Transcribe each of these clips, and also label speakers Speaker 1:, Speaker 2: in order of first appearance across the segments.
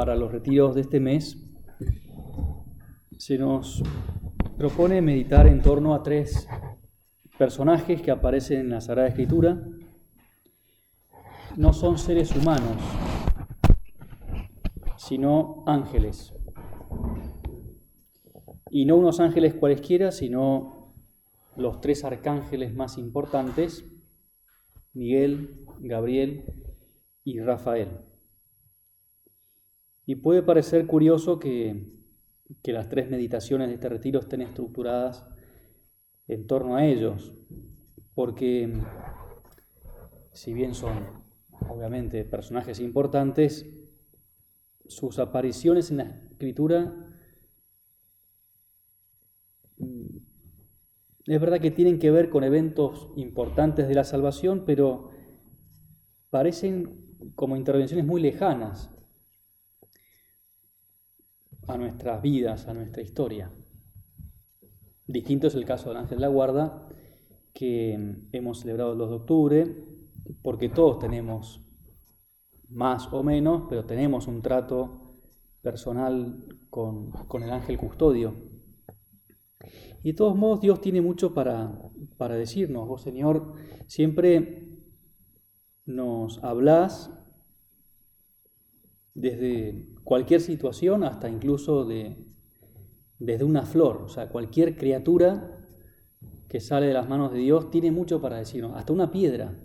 Speaker 1: para los retiros de este mes, se nos propone meditar en torno a tres personajes que aparecen en la Sagrada Escritura. No son seres humanos, sino ángeles. Y no unos ángeles cualesquiera, sino los tres arcángeles más importantes, Miguel, Gabriel y Rafael. Y puede parecer curioso que, las tres meditaciones de este retiro estén estructuradas en torno a ellos, porque si bien son obviamente personajes importantes, sus apariciones en la escritura es verdad que tienen que ver con eventos importantes de la salvación, pero parecen como intervenciones muy lejanas a nuestras vidas, a nuestra historia. Distinto es el caso del ángel de la guarda, que hemos celebrado el 2 de octubre, porque todos tenemos más o menos, pero tenemos un trato personal con, el ángel custodio. Y de todos modos Dios tiene mucho para, para decirnos. Vos, Señor, siempre nos hablas desde cualquier situación hasta incluso de, desde una flor, o sea, cualquier criatura que sale de las manos de Dios tiene mucho para decirnos, hasta una piedra.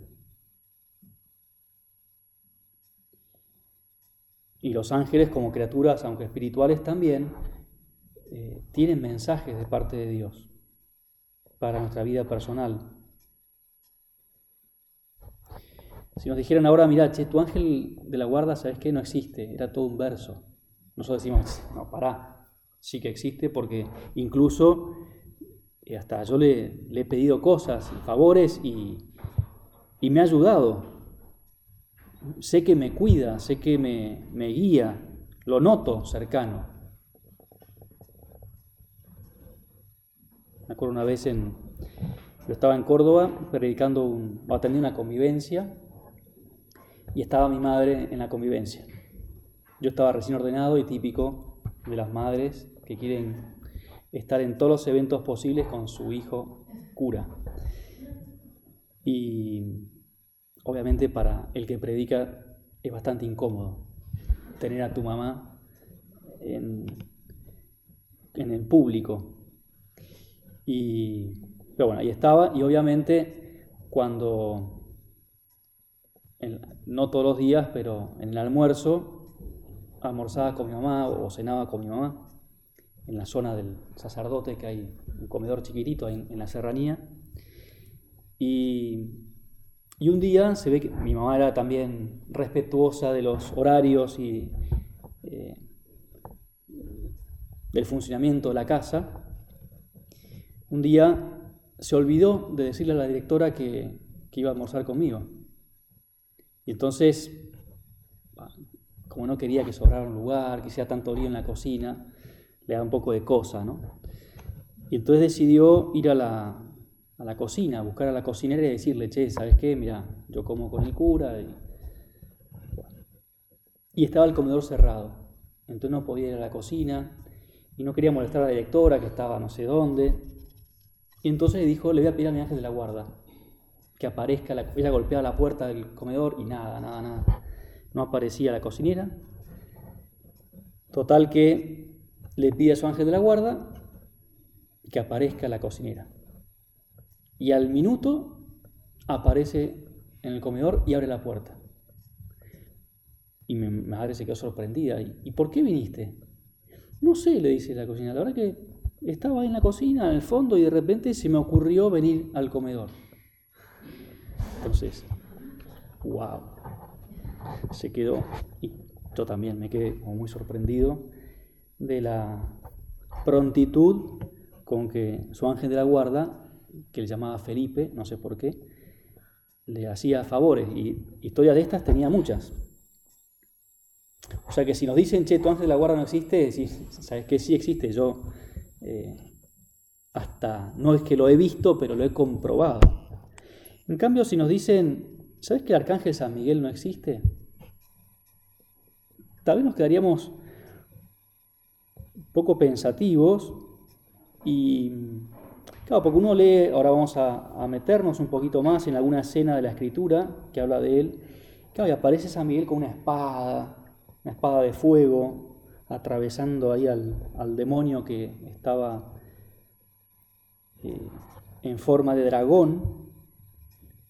Speaker 1: Y los ángeles como criaturas, aunque espirituales también, eh, tienen mensajes de parte de Dios para nuestra vida personal. Si nos dijeran ahora, mira, che, tu ángel de la guarda, ¿sabes qué? No existe, era todo un verso. Nosotros decimos, no, pará, sí que existe porque incluso eh, hasta yo le, he pedido cosas, favores y, y, me ha ayudado. Sé que me cuida, sé que me, me guía, lo noto cercano. Me acuerdo una vez en, yo estaba en Córdoba predicando, un, atendiendo una convivencia y estaba mi madre en la convivencia. Yo estaba recién ordenado y típico de las madres que quieren estar en todos los eventos posibles con su hijo cura. Y obviamente para el que predica es bastante incómodo tener a tu mamá en, en el público. Y, pero bueno, ahí estaba y obviamente cuando no todos los días, pero en el almuerzo, almorzaba con mi mamá o cenaba con mi mamá, en la zona del sacerdote, que hay un comedor chiquitito en, la serranía. Y, un día se ve que mi mamá era también respetuosa de los horarios y eh, del funcionamiento de la casa. Un día se olvidó de decirle a la directora que iba a almorzar conmigo. Y entonces, como no quería que sobrara un lugar, que sea tanto lío en la cocina, le da un poco de cosa, ¿no? Y entonces decidió ir a la, a la cocina, buscar a la cocinera y decirle, che, ¿sabes qué? Mira, yo como con el cura. Y, y estaba el comedor cerrado. Entonces no podía ir a la cocina y no quería molestar a la directora que estaba no sé dónde. Y entonces le dijo, le voy a pedir a mi ángel de la guarda que aparezca, la, ella golpeaba la puerta del comedor y nada, nada, nada. No aparecía la cocinera. Total que le pide a su ángel de la guarda que aparezca la cocinera. Y al minuto aparece en el comedor y abre la puerta. Y mi madre se quedó sorprendida. ¿Y por qué viniste? No sé, le dice la cocinera. La verdad que estaba en la cocina, en el fondo, y de repente se me ocurrió venir al comedor. Entonces, wow, se quedó, y yo también me quedé muy sorprendido de la prontitud con que su ángel de la guarda, que le llamaba Felipe, no sé por qué, le hacía favores. Y historias de estas tenía muchas. O sea que si nos dicen, che, tu ángel de la guarda no existe, sabes que sí existe. Yo eh, hasta, no es que lo he visto, pero lo he comprobado. En cambio, si nos dicen, ¿sabes que el arcángel San Miguel no existe? tal vez nos quedaríamos poco pensativos y, claro, porque uno lee, ahora vamos a, meternos un poquito más en alguna escena de la escritura que habla de él, claro, y aparece San Miguel con una espada, una espada de fuego, atravesando ahí al, demonio que estaba eh, en forma de dragón.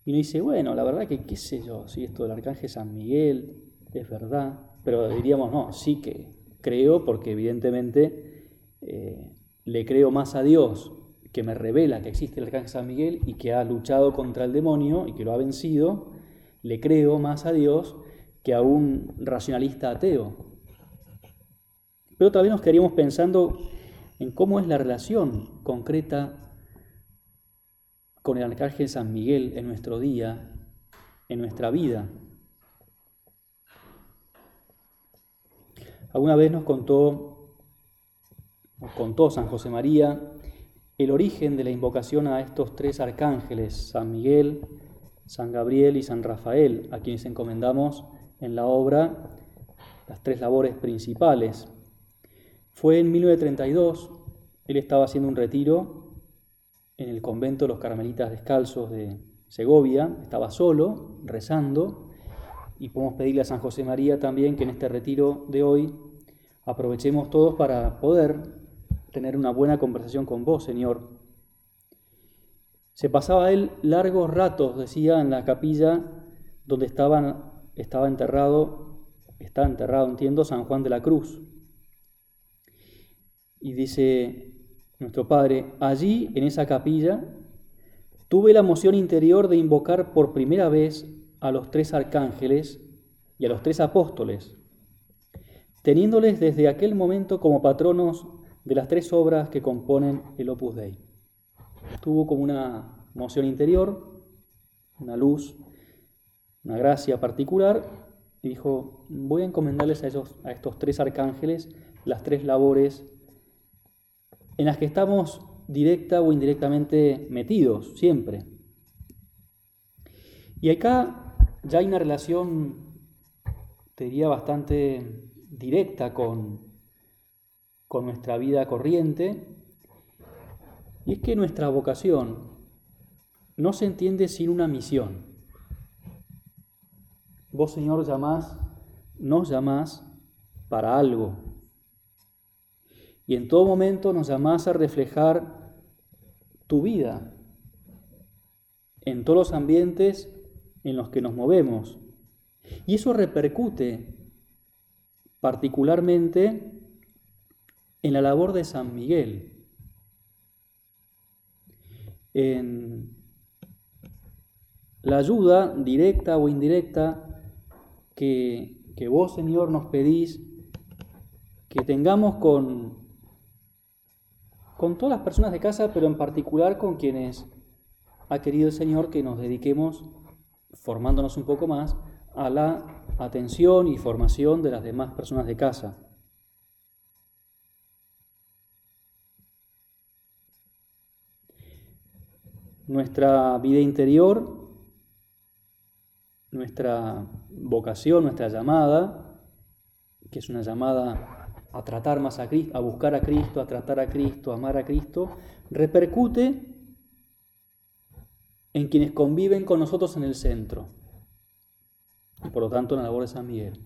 Speaker 1: Y uno dice, bueno, la verdad que qué sé yo, si esto del arcángel San Miguel es verdad, pero diríamos, no, sí que creo porque evidentemente eh, le creo más a Dios que me revela que existe el arcángel San Miguel y que ha luchado contra el demonio y que lo ha vencido, le creo más a Dios que a un racionalista ateo. Pero también nos quedaríamos pensando en cómo es la relación concreta con el arcángel San Miguel en nuestro día, en nuestra vida. Alguna vez nos contó, contó San José María el origen de la invocación a estos tres arcángeles, San Miguel, San Gabriel y San Rafael, a quienes encomendamos en la obra las tres labores principales. Fue en 1932, él estaba haciendo un retiro en el convento de los Carmelitas Descalzos de Segovia, estaba solo, rezando, y podemos pedirle a San José María también que en este retiro de hoy aprovechemos todos para poder tener una buena conversación con vos, Señor. Se pasaba él largos ratos, decía, en la capilla donde estaba enterrado, está enterrado, entiendo, San Juan de la Cruz. Y dice nuestro Padre, allí, en esa capilla, tuve la emoción interior de invocar por primera vez a los tres arcángeles y a los tres apóstoles, teniéndoles desde aquel momento como patronos de las tres obras que componen el Opus Dei. Tuvo como una moción interior, una luz, una gracia particular, y dijo, voy a encomendarles a, a estos tres arcángeles las tres labores en las que estamos directa o indirectamente metidos, siempre. Y acá ya hay una relación, te diría, bastante directa con, con nuestra vida corriente, y es que nuestra vocación no se entiende sin una misión. Vos, Señor, llamás, nos llamás para algo. Y en todo momento nos llamás a reflejar tu vida en todos los ambientes en los que nos movemos. Y eso repercute particularmente en la labor de San Miguel, en la ayuda directa o indirecta que, que vos, Señor, nos pedís que tengamos con, con todas las personas de casa, pero en particular con quienes ha querido el Señor que nos dediquemos, formándonos un poco más, a la atención y formación de las demás personas de casa. Nuestra vida interior, nuestra vocación, nuestra llamada, que es una llamada a tratar más a Cristo, a buscar a Cristo, a tratar a Cristo, a amar a Cristo, repercute en quienes conviven con nosotros en el centro y por lo tanto en la labor de San Miguel.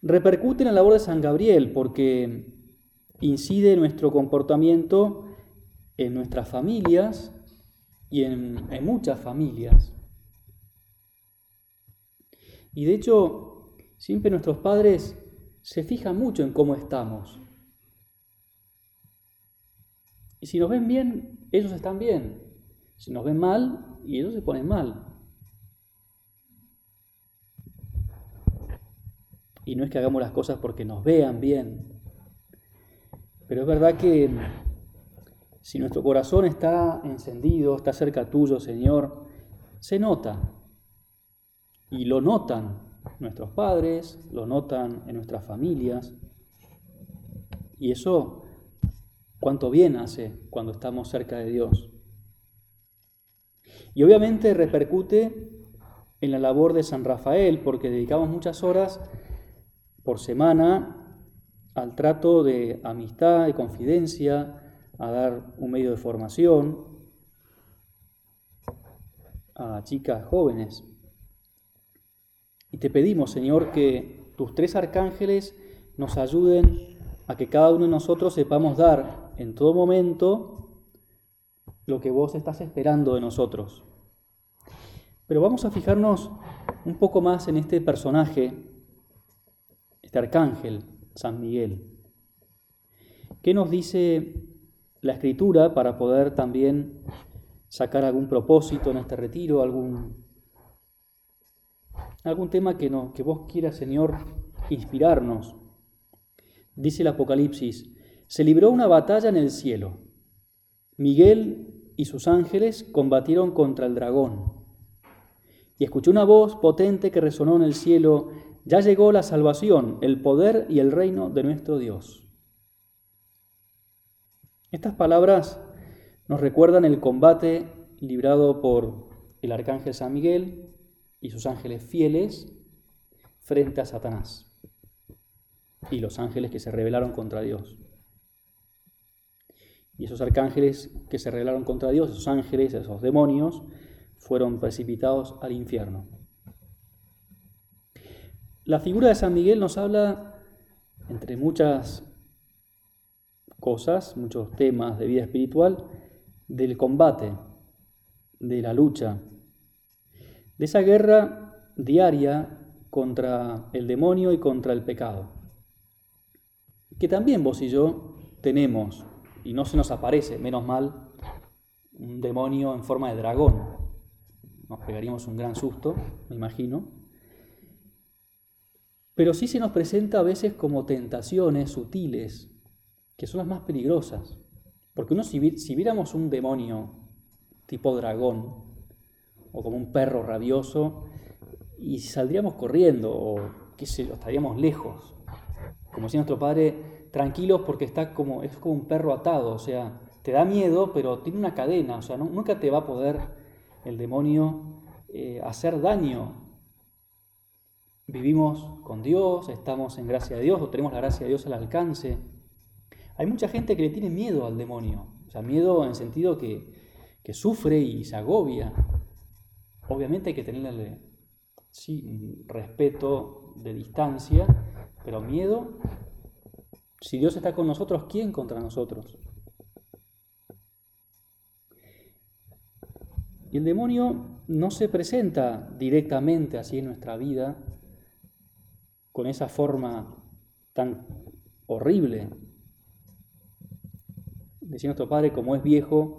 Speaker 1: Repercute en la labor de San Gabriel porque incide nuestro comportamiento en nuestras familias y en, en muchas familias. Y de hecho, siempre nuestros padres se fijan mucho en cómo estamos. Y si nos ven bien, ellos están bien. Si nos ven mal, y ellos se ponen mal. Y no es que hagamos las cosas porque nos vean bien. Pero es verdad que si nuestro corazón está encendido, está cerca tuyo, Señor, se nota. Y lo notan nuestros padres, lo notan en nuestras familias. Y eso, cuánto bien hace cuando estamos cerca de Dios. Y obviamente repercute en la labor de San Rafael, porque dedicamos muchas horas por semana al trato de amistad y confidencia, a dar un medio de formación a chicas jóvenes. Y te pedimos, Señor, que tus tres arcángeles nos ayuden a que cada uno de nosotros sepamos dar en todo momento lo que vos estás esperando de nosotros. Pero vamos a fijarnos un poco más en este personaje, este arcángel, San Miguel. ¿Qué nos dice la escritura para poder también sacar algún propósito en este retiro, algún, algún tema que, no, que vos quieras, Señor, inspirarnos? Dice el Apocalipsis, se libró una batalla en el cielo. Miguel y sus ángeles combatieron contra el dragón y escuché una voz potente que resonó en el cielo, ya llegó la salvación, el poder y el reino de nuestro Dios. Estas palabras nos recuerdan el combate librado por el arcángel San Miguel y sus ángeles fieles frente a Satanás y los ángeles que se rebelaron contra Dios. Y esos arcángeles que se rebelaron contra Dios, esos ángeles, esos demonios, fueron precipitados al infierno. La figura de San Miguel nos habla, entre muchas cosas, muchos temas de vida espiritual, del combate, de la lucha, de esa guerra diaria contra el demonio y contra el pecado, que también vos y yo tenemos, y no se nos aparece, menos mal, un demonio en forma de dragón, nos pegaríamos un gran susto, me imagino. Pero sí se nos presenta a veces como tentaciones sutiles, que son las más peligrosas. Porque uno, si, viéramos un demonio tipo dragón, o como un perro rabioso, y saldríamos corriendo, o qué sé estaríamos lejos. Como si nuestro padre, tranquilos porque está como, es como un perro atado, o sea, te da miedo, pero tiene una cadena, o sea, nunca te va a poder el demonio eh, hacer daño. Vivimos con Dios, estamos en gracia de Dios o tenemos la gracia de Dios al alcance. Hay mucha gente que le tiene miedo al demonio, o sea, miedo en sentido que, que sufre y se agobia. Obviamente hay que tenerle sí, respeto de distancia, pero miedo, si Dios está con nosotros, ¿quién contra nosotros? Y el demonio no se presenta directamente así en nuestra vida, con esa forma tan horrible. Decía nuestro Padre, como es viejo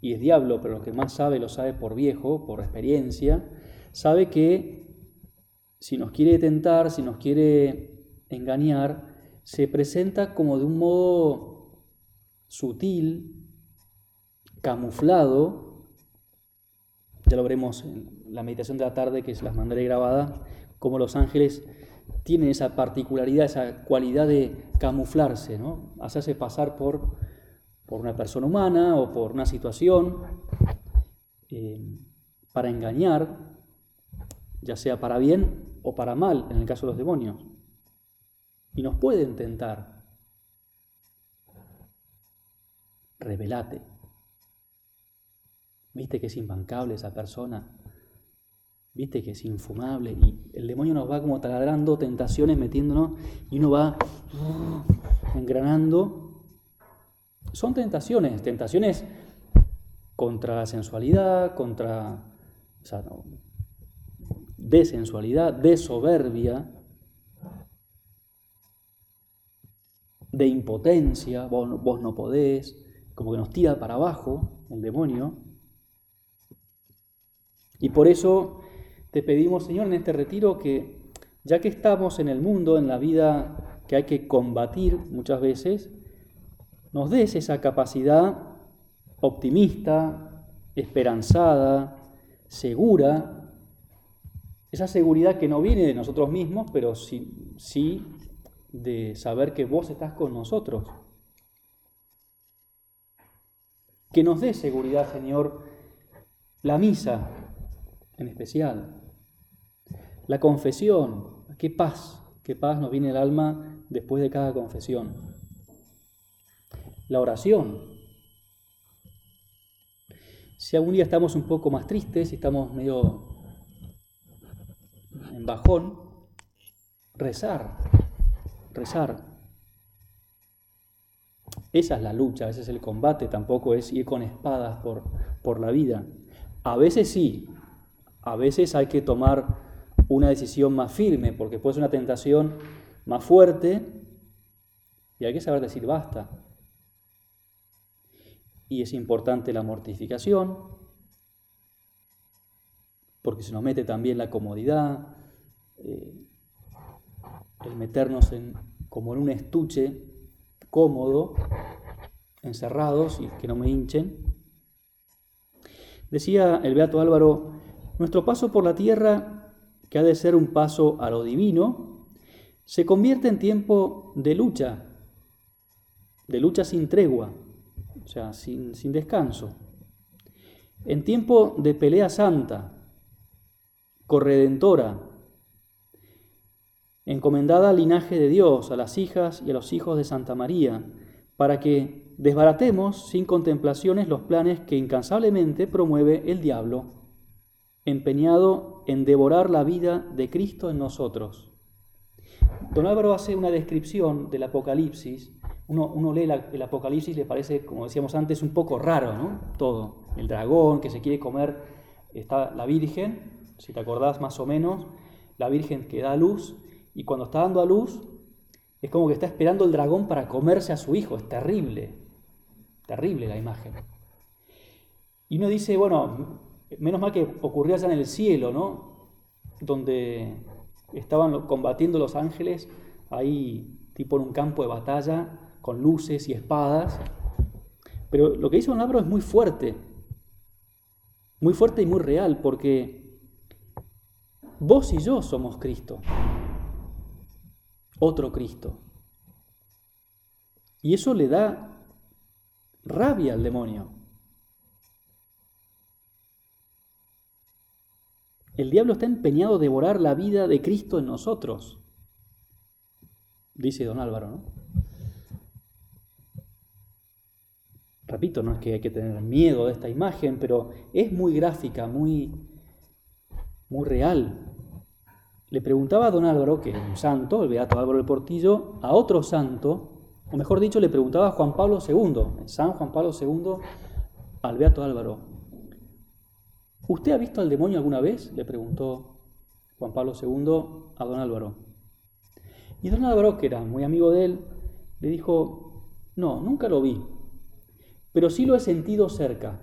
Speaker 1: y es diablo, pero lo que más sabe lo sabe por viejo, por experiencia, sabe que si nos quiere tentar, si nos quiere engañar, se presenta como de un modo sutil, camuflado, ya lo veremos en la meditación de la tarde, que se las mandaré grabada, cómo los ángeles tienen esa particularidad, esa cualidad de camuflarse, ¿no? hacerse pasar por, por una persona humana o por una situación eh, para engañar, ya sea para bien o para mal, en el caso de los demonios. Y nos pueden tentar. Revelate. Viste que es imbancable esa persona. Viste que es infumable. Y el demonio nos va como taladrando tentaciones, metiéndonos, y uno va uh, engranando. Son tentaciones, tentaciones contra la sensualidad, contra. O sea, de sensualidad, de soberbia, de impotencia, vos, vos no podés, como que nos tira para abajo el demonio. Y por eso te pedimos, Señor, en este retiro que, ya que estamos en el mundo, en la vida que hay que combatir muchas veces, nos des esa capacidad optimista, esperanzada, segura, esa seguridad que no viene de nosotros mismos, pero sí, sí de saber que vos estás con nosotros. Que nos dé seguridad, Señor, la misa, en especial. La confesión, qué paz qué paz nos viene el alma después de cada confesión. La oración. Si algún día estamos un poco más tristes, si estamos medio en bajón, rezar, rezar. Esa es la lucha, ese es el combate, tampoco es ir con espadas por, por la vida. A veces sí, a veces hay que tomar una decisión más firme, porque puede ser una tentación más fuerte y hay que saber decir basta. Y es importante la mortificación, porque se nos mete también la comodidad, eh, el meternos en, como en un estuche cómodo, encerrados y que no me hinchen. Decía el Beato Álvaro, nuestro paso por la tierra que ha de ser un paso a lo divino, se convierte en tiempo de lucha, de lucha sin tregua, o sea, sin, sin descanso, en tiempo de pelea santa, corredentora, encomendada al linaje de Dios, a las hijas y a los hijos de Santa María, para que desbaratemos sin contemplaciones los planes que incansablemente promueve el diablo empeñado en devorar la vida de Cristo en nosotros. Don Álvaro hace una descripción del Apocalipsis. Uno, lee el Apocalipsis y le parece, como decíamos antes, un poco raro, ¿no? Todo. El dragón que se quiere comer, está la Virgen, si te acordás más o menos, la Virgen que da luz, y cuando está dando a luz, es como que está esperando el dragón para comerse a su hijo. Es terrible, terrible la imagen. Y uno dice, bueno, Menos mal que ocurrió allá en el cielo, ¿no? Donde estaban combatiendo los ángeles, ahí tipo en un campo de batalla, con luces y espadas. Pero lo que hizo Álvaro es muy fuerte, muy fuerte y muy real, porque vos y yo somos Cristo, otro Cristo. Y eso le da rabia al demonio. El diablo está empeñado a devorar la vida de Cristo en nosotros, dice don Álvaro, ¿no? Repito, no es que hay que tener miedo de esta imagen, pero es muy gráfica, muy, muy real. Le preguntaba a don Álvaro, que es un santo, el beato Álvaro del Portillo, a otro santo, o mejor dicho, le preguntaba a Juan Pablo II, San Juan Pablo II, al beato Álvaro, ¿Usted ha visto al demonio alguna vez? le preguntó Juan Pablo II a don Álvaro. Y don Álvaro, que era muy amigo de él, le dijo, no, nunca lo vi, pero sí lo he sentido cerca.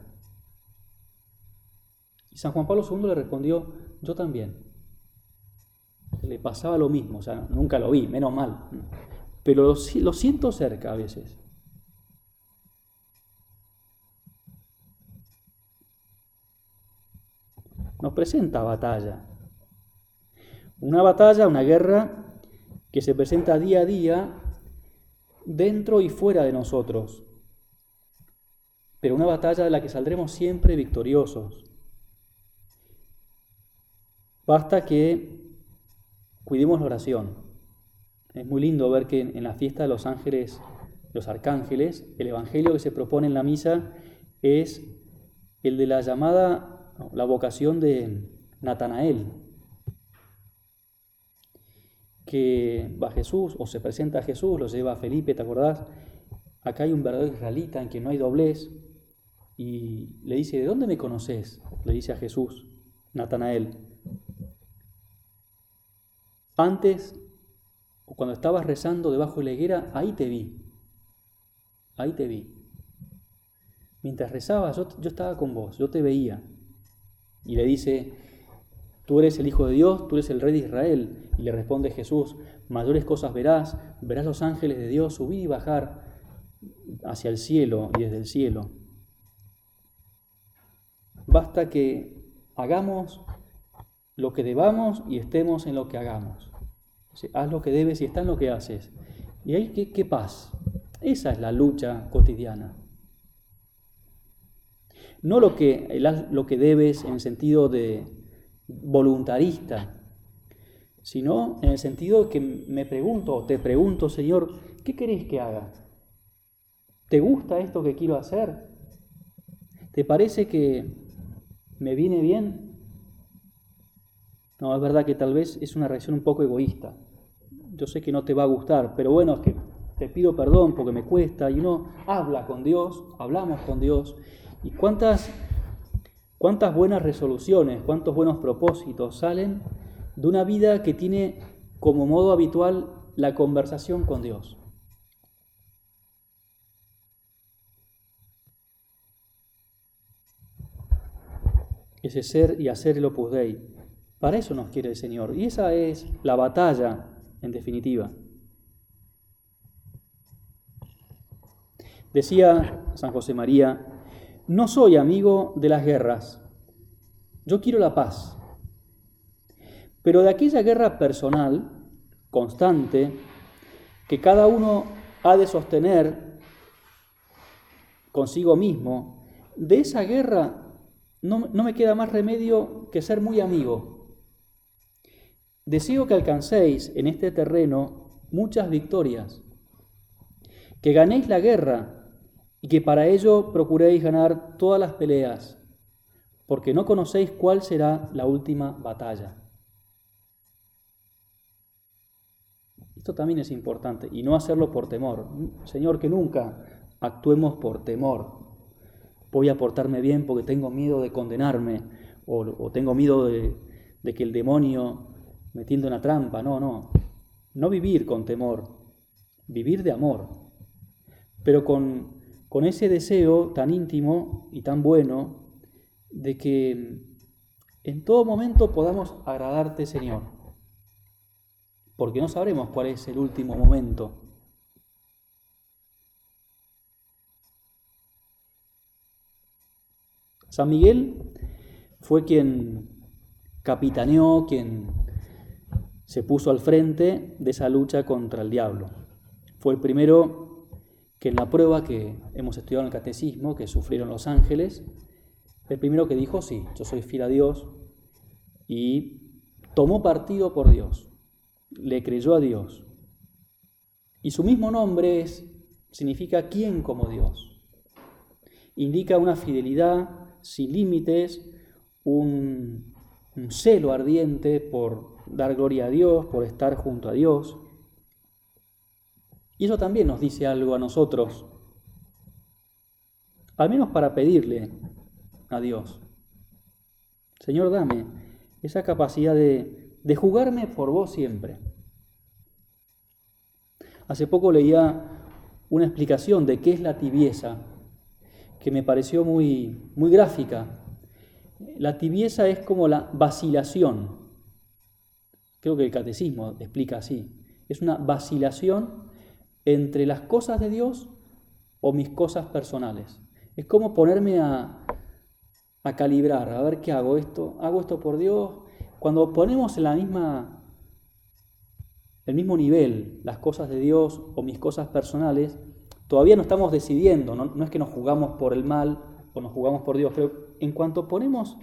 Speaker 1: Y San Juan Pablo II le respondió, yo también. Le pasaba lo mismo, o sea, nunca lo vi, menos mal, pero lo, lo siento cerca a veces. nos presenta batalla. Una batalla, una guerra que se presenta día a día dentro y fuera de nosotros, pero una batalla de la que saldremos siempre victoriosos. Basta que cuidemos la oración. Es muy lindo ver que en la fiesta de los ángeles, los arcángeles, el evangelio que se propone en la misa es el de la llamada la vocación de Natanael, que va Jesús o se presenta a Jesús, lo lleva a Felipe, ¿te acordás? Acá hay un verdadero israelita en que no hay doblez y le dice, ¿de dónde me conoces? Le dice a Jesús, Natanael. Antes, cuando estabas rezando debajo de la higuera, ahí te vi, ahí te vi. Mientras rezabas, yo, yo estaba con vos, yo te veía y le dice, tú eres el Hijo de Dios, tú eres el Rey de Israel. Y le responde Jesús, mayores cosas verás, verás los ángeles de Dios subir y bajar hacia el cielo y desde el cielo. Basta que hagamos lo que debamos y estemos en lo que hagamos. Haz lo que debes y está en lo que haces. Y ahí, ¿qué, qué paz? Esa es la lucha cotidiana. No lo que, lo que debes en sentido de voluntarista, sino en el sentido que me pregunto, te pregunto, Señor, ¿qué querés que haga? ¿Te gusta esto que quiero hacer? ¿Te parece que me viene bien? No, es verdad que tal vez es una reacción un poco egoísta. Yo sé que no te va a gustar, pero bueno, es que te pido perdón porque me cuesta y uno habla con Dios, hablamos con Dios. ¿Y cuántas, cuántas buenas resoluciones, cuántos buenos propósitos salen de una vida que tiene como modo habitual la conversación con Dios? Ese ser y hacer el opus dei. Para eso nos quiere el Señor. Y esa es la batalla, en definitiva. Decía San José María, no soy amigo de las guerras, yo quiero la paz. Pero de aquella guerra personal, constante, que cada uno ha de sostener consigo mismo, de esa guerra no, me queda más remedio que ser muy amigo. Deseo que alcancéis en este terreno muchas victorias, que ganéis la guerra y que para ello procuréis ganar todas las peleas, porque no conocéis cuál será la última batalla. Esto también es importante, y no hacerlo por temor. Señor, que nunca actuemos por temor, voy a portarme bien porque tengo miedo de condenarme o, tengo miedo de, que el demonio me tienda una trampa. No, no. No vivir con temor, vivir de amor, pero con, con ese deseo tan íntimo y tan bueno de que en todo momento podamos agradarte, Señor, porque no sabremos cuál es el último momento San Miguel fue quien capitaneó, quien se puso al frente de esa lucha contra el diablo. Fue el primero que en la prueba que hemos estudiado en el catecismo, que sufrieron los ángeles, el primero que dijo, sí, yo soy fiel a Dios, y tomó partido por Dios, le creyó a Dios. Y su mismo nombre significa quién como Dios. Indica una fidelidad sin límites, un, celo ardiente por dar gloria a Dios, por estar junto a Dios. Y eso también nos dice algo a nosotros, al menos para pedirle a Dios. Señor, dame esa capacidad de, de jugarme por vos siempre. Hace poco leía una explicación de qué es la tibieza que me pareció muy, muy gráfica. La tibieza es como la vacilación. Creo que el catecismo explica así. Es una vacilación entre las cosas de Dios o mis cosas personales. Es como ponerme a, a calibrar, a ver qué hago esto, hago esto por Dios. Cuando ponemos en la misma, el mismo nivel las cosas de Dios o mis cosas personales, Todavía no estamos decidiendo, no, es que nos jugamos por el mal o nos jugamos por Dios, pero en cuanto ponemos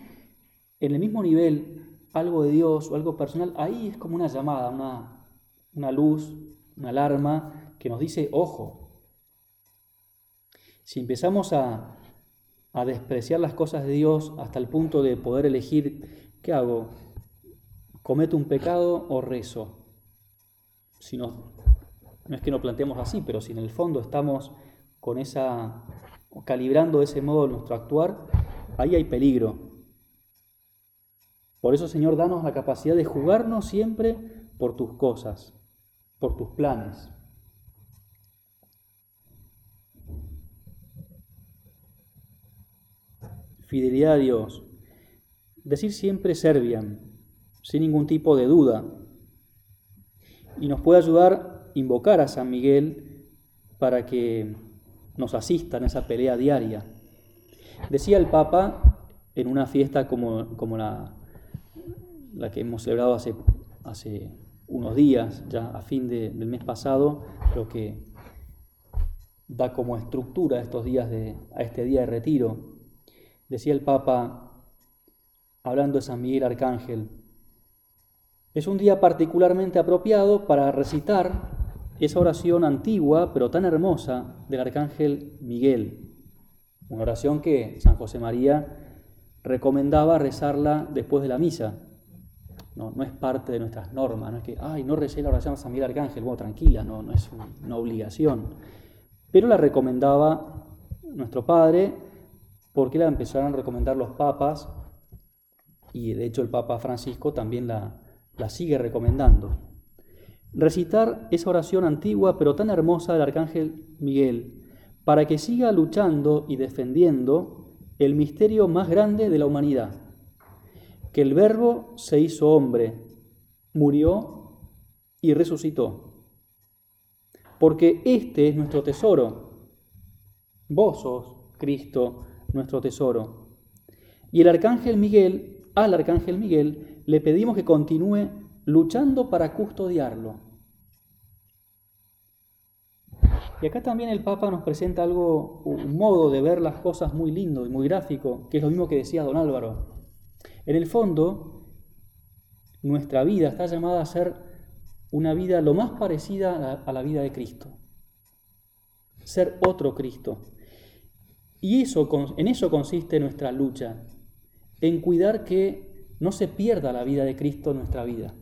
Speaker 1: en el mismo nivel algo de Dios o algo personal, ahí es como una llamada, una, una luz, una alarma que nos dice, ojo, si empezamos a, a despreciar las cosas de Dios hasta el punto de poder elegir, ¿qué hago? ¿Cometo un pecado o rezo? Si nos no es que no planteemos así, pero si en el fondo estamos con esa, calibrando de ese modo nuestro actuar, ahí hay peligro. Por eso, Señor, danos la capacidad de jugarnos siempre por tus cosas, por tus planes. Fidelidad a Dios. Decir siempre servian, sin ningún tipo de duda. Y nos puede ayudar invocar a San Miguel para que nos asista en esa pelea diaria. Decía el Papa en una fiesta como, como la, la, que hemos celebrado hace, hace unos días, ya a fin del mes pasado, lo que da como estructura estos días de, a este día de retiro. Decía el Papa, hablando de San Miguel Arcángel, Es un día particularmente apropiado para recitar esa oración antigua pero tan hermosa del arcángel Miguel. Una oración que San José María recomendaba rezarla después de la misa. No, es parte de nuestras normas, no es que, ay, no recé la oración a San Miguel Arcángel, bueno, tranquila, no, no es una obligación. Pero la recomendaba nuestro Padre porque la empezaron a recomendar los papas y de hecho el Papa Francisco también la, la sigue recomendando. Recitar esa oración antigua pero tan hermosa del Arcángel Miguel, para que siga luchando y defendiendo el misterio más grande de la humanidad, que el Verbo se hizo hombre, murió y resucitó. Porque este es nuestro tesoro. Vos sos, Cristo, nuestro tesoro. Y el Arcángel Miguel, al Arcángel Miguel, le pedimos que continúe luchando para custodiarlo. Y acá también el Papa nos presenta algo, un modo de ver las cosas muy lindo y muy gráfico, que es lo mismo que decía don Álvaro. En el fondo, nuestra vida está llamada a ser una vida lo más parecida a la vida de Cristo. Ser otro Cristo. Y eso, en eso consiste nuestra lucha, en cuidar que no se pierda la vida de Cristo en nuestra vida.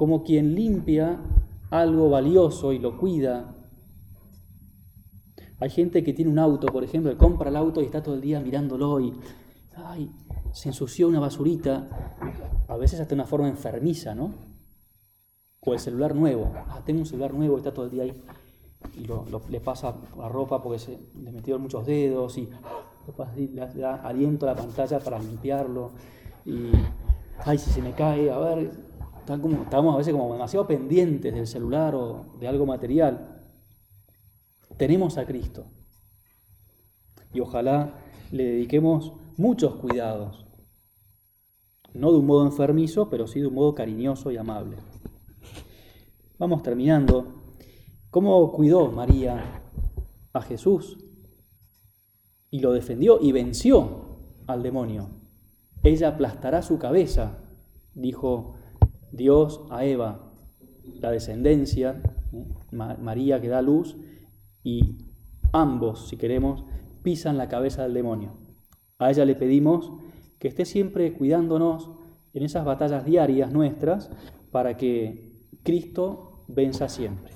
Speaker 1: Como quien limpia algo valioso y lo cuida. Hay gente que tiene un auto, por ejemplo, que compra el auto y está todo el día mirándolo y ay, se ensució una basurita, a veces hasta una forma enfermiza, ¿no? O el celular nuevo, ah, tengo un celular nuevo y está todo el día ahí y le pasa la ropa porque se le metieron muchos dedos y le da aliento a la pantalla para limpiarlo. Y, ay, si se me cae, a ver, estamos a veces como demasiado pendientes del celular o de algo material. Tenemos a Cristo. Y ojalá le dediquemos muchos cuidados. No de un modo enfermizo, pero sí de un modo cariñoso y amable. Vamos terminando. ¿Cómo cuidó María a Jesús? y lo defendió y venció al demonio. Ella aplastará su cabeza, dijo Dios a Eva, la descendencia, ¿eh? María que da luz, y ambos, si queremos, pisan la cabeza del demonio. A ella le pedimos que esté siempre cuidándonos en esas batallas diarias nuestras para que Cristo venza siempre.